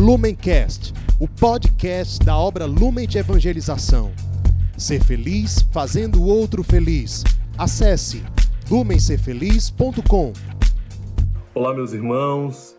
Lumencast, o podcast da obra Lumen de Evangelização. Ser feliz fazendo o outro feliz. Acesse lumencerfeliz.com. Olá, meus irmãos.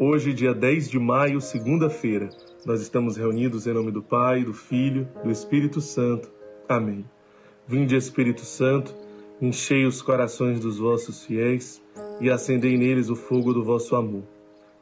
Hoje, dia 10 de maio, segunda-feira, nós estamos reunidos em nome do Pai, do Filho, do Espírito Santo. Amém. Vinde, Espírito Santo, enchei os corações dos vossos fiéis e acendei neles o fogo do vosso amor.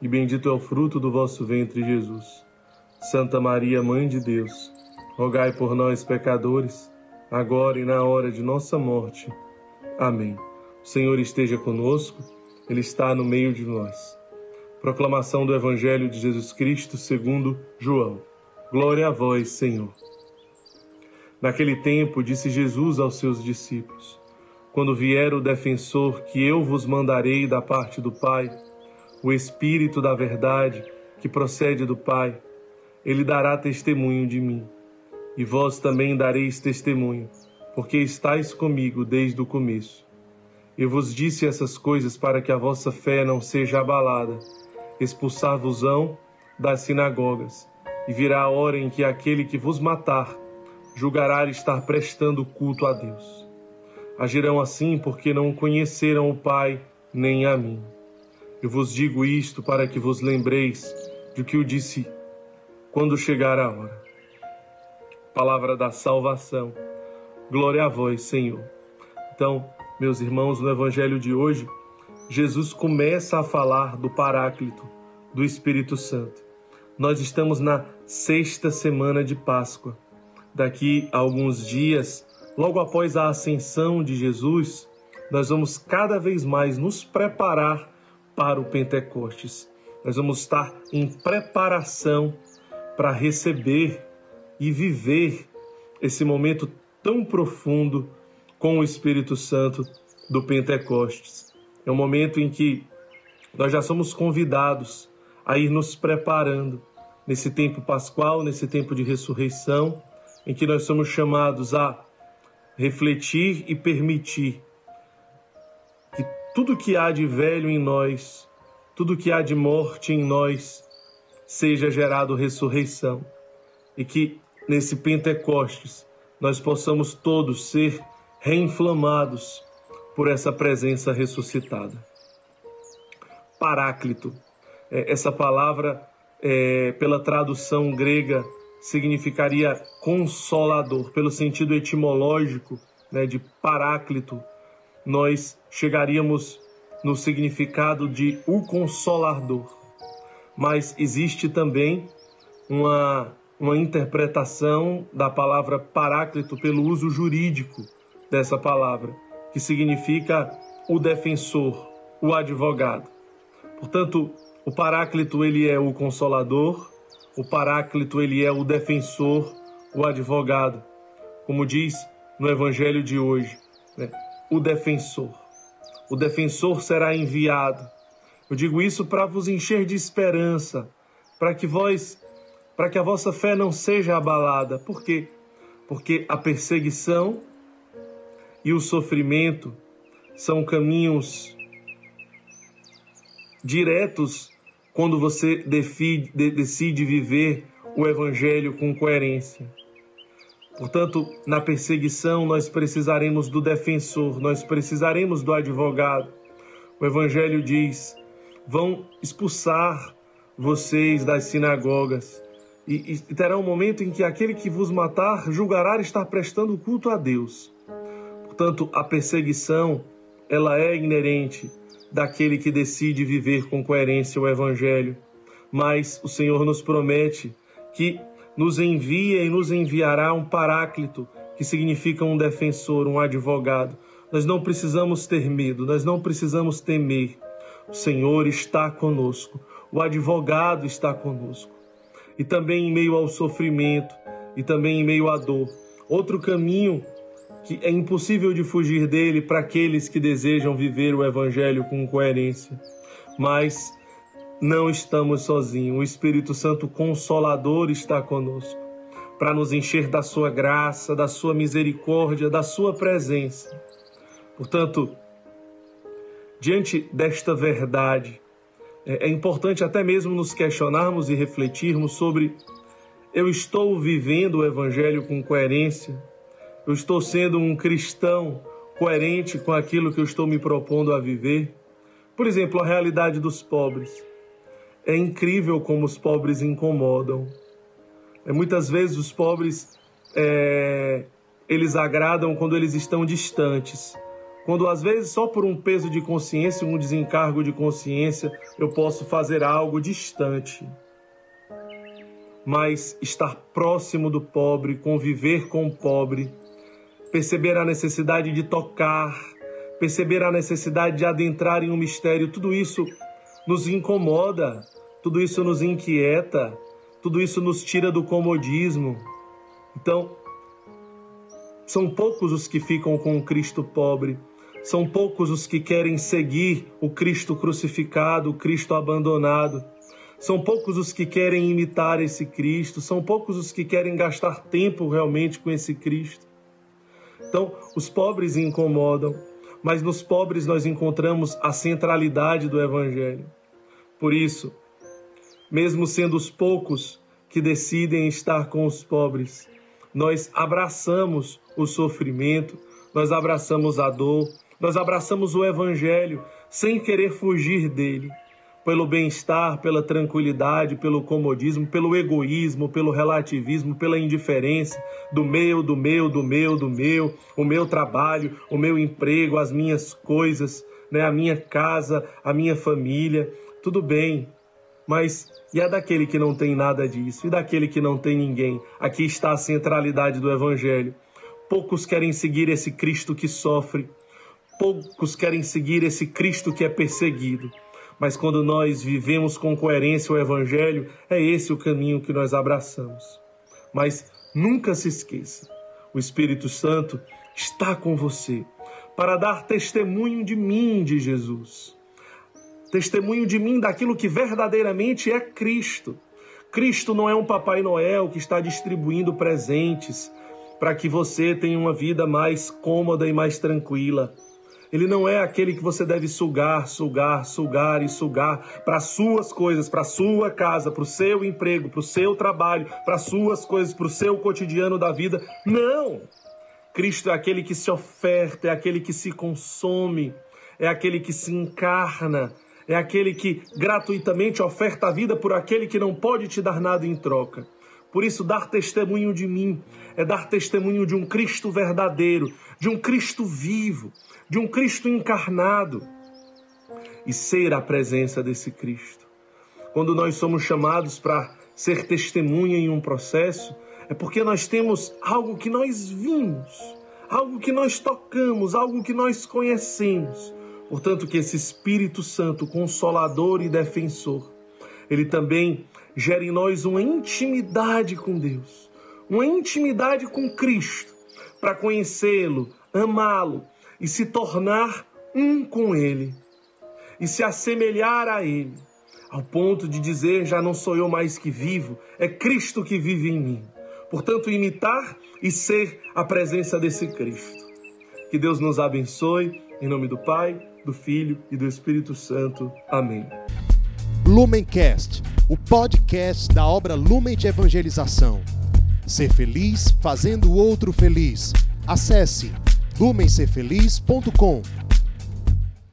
e bendito é o fruto do vosso ventre, Jesus. Santa Maria, Mãe de Deus, rogai por nós, pecadores, agora e na hora de nossa morte. Amém. O Senhor esteja conosco, Ele está no meio de nós. Proclamação do Evangelho de Jesus Cristo segundo João. Glória a vós, Senhor. Naquele tempo, disse Jesus aos seus discípulos: Quando vier o defensor que eu vos mandarei da parte do Pai, o Espírito da Verdade, que procede do Pai, ele dará testemunho de mim. E vós também dareis testemunho, porque estáis comigo desde o começo. Eu vos disse essas coisas para que a vossa fé não seja abalada. Expulsar-vos-ão das sinagogas, e virá a hora em que aquele que vos matar julgará estar prestando culto a Deus. Agirão assim porque não conheceram o Pai nem a mim. Eu vos digo isto para que vos lembreis de que eu disse quando chegar a hora. Palavra da salvação. Glória a vós, Senhor. Então, meus irmãos, no evangelho de hoje, Jesus começa a falar do Paráclito, do Espírito Santo. Nós estamos na sexta semana de Páscoa. Daqui a alguns dias, logo após a ascensão de Jesus, nós vamos cada vez mais nos preparar para o Pentecostes. Nós vamos estar em preparação para receber e viver esse momento tão profundo com o Espírito Santo do Pentecostes. É um momento em que nós já somos convidados a ir nos preparando nesse tempo pascual, nesse tempo de ressurreição, em que nós somos chamados a refletir e permitir tudo que há de velho em nós, tudo que há de morte em nós, seja gerado ressurreição. E que nesse Pentecostes nós possamos todos ser reinflamados por essa presença ressuscitada. Paráclito, é, essa palavra, é, pela tradução grega, significaria consolador, pelo sentido etimológico né, de paráclito, nós chegaríamos no significado de o consolador. Mas existe também uma, uma interpretação da palavra paráclito pelo uso jurídico dessa palavra, que significa o defensor, o advogado. Portanto, o paráclito ele é o consolador, o paráclito ele é o defensor, o advogado. Como diz no evangelho de hoje, né? O defensor. O defensor será enviado. Eu digo isso para vos encher de esperança, para que vós, para que a vossa fé não seja abalada. Por quê? Porque a perseguição e o sofrimento são caminhos diretos quando você decide viver o evangelho com coerência. Portanto, na perseguição, nós precisaremos do defensor, nós precisaremos do advogado. O Evangelho diz: vão expulsar vocês das sinagogas. E, e terá um momento em que aquele que vos matar julgará estar prestando culto a Deus. Portanto, a perseguição, ela é inerente daquele que decide viver com coerência o Evangelho. Mas o Senhor nos promete que nos envia e nos enviará um paráclito, que significa um defensor, um advogado. Nós não precisamos ter medo, nós não precisamos temer. O Senhor está conosco, o advogado está conosco. e também em meio ao sofrimento e também em meio à dor. Outro caminho que é impossível de fugir dele para aqueles que desejam viver o evangelho com coerência. Mas não estamos sozinhos. O Espírito Santo Consolador está conosco para nos encher da sua graça, da sua misericórdia, da sua presença. Portanto, diante desta verdade, é, é importante até mesmo nos questionarmos e refletirmos sobre: eu estou vivendo o Evangelho com coerência? Eu estou sendo um cristão coerente com aquilo que eu estou me propondo a viver? Por exemplo, a realidade dos pobres. É incrível como os pobres incomodam. É, muitas vezes os pobres é, eles agradam quando eles estão distantes. Quando às vezes só por um peso de consciência, um desencargo de consciência, eu posso fazer algo distante. Mas estar próximo do pobre, conviver com o pobre, perceber a necessidade de tocar, perceber a necessidade de adentrar em um mistério, tudo isso nos incomoda, tudo isso nos inquieta, tudo isso nos tira do comodismo. Então, são poucos os que ficam com o Cristo pobre, são poucos os que querem seguir o Cristo crucificado, o Cristo abandonado. São poucos os que querem imitar esse Cristo, são poucos os que querem gastar tempo realmente com esse Cristo. Então, os pobres incomodam, mas nos pobres nós encontramos a centralidade do Evangelho. Por isso, mesmo sendo os poucos que decidem estar com os pobres. Nós abraçamos o sofrimento, nós abraçamos a dor, nós abraçamos o Evangelho sem querer fugir dele, pelo bem-estar, pela tranquilidade, pelo comodismo, pelo egoísmo, pelo relativismo, pela indiferença do meu, do meu, do meu, do meu, o meu trabalho, o meu emprego, as minhas coisas, né, a minha casa, a minha família. Tudo bem, mas e a daquele que não tem nada disso? E daquele que não tem ninguém? Aqui está a centralidade do Evangelho. Poucos querem seguir esse Cristo que sofre, poucos querem seguir esse Cristo que é perseguido. Mas quando nós vivemos com coerência o Evangelho, é esse o caminho que nós abraçamos. Mas nunca se esqueça: o Espírito Santo está com você para dar testemunho de mim, de Jesus testemunho de mim daquilo que verdadeiramente é Cristo. Cristo não é um Papai Noel que está distribuindo presentes para que você tenha uma vida mais cômoda e mais tranquila. Ele não é aquele que você deve sugar, sugar, sugar e sugar para suas coisas, para sua casa, para o seu emprego, para o seu trabalho, para suas coisas, para o seu cotidiano da vida. Não! Cristo é aquele que se oferta, é aquele que se consome, é aquele que se encarna, é aquele que gratuitamente oferta a vida por aquele que não pode te dar nada em troca. Por isso, dar testemunho de mim é dar testemunho de um Cristo verdadeiro, de um Cristo vivo, de um Cristo encarnado e ser a presença desse Cristo. Quando nós somos chamados para ser testemunha em um processo, é porque nós temos algo que nós vimos, algo que nós tocamos, algo que nós conhecemos. Portanto, que esse Espírito Santo, consolador e defensor, ele também gere em nós uma intimidade com Deus, uma intimidade com Cristo, para conhecê-lo, amá-lo e se tornar um com Ele e se assemelhar a Ele, ao ponto de dizer: já não sou eu mais que vivo, é Cristo que vive em mim. Portanto, imitar e ser a presença desse Cristo. Que Deus nos abençoe, em nome do Pai do Filho e do Espírito Santo. Amém. Lumencast, o podcast da obra Lumen de Evangelização. Ser feliz fazendo o outro feliz. Acesse lumencerfeliz.com.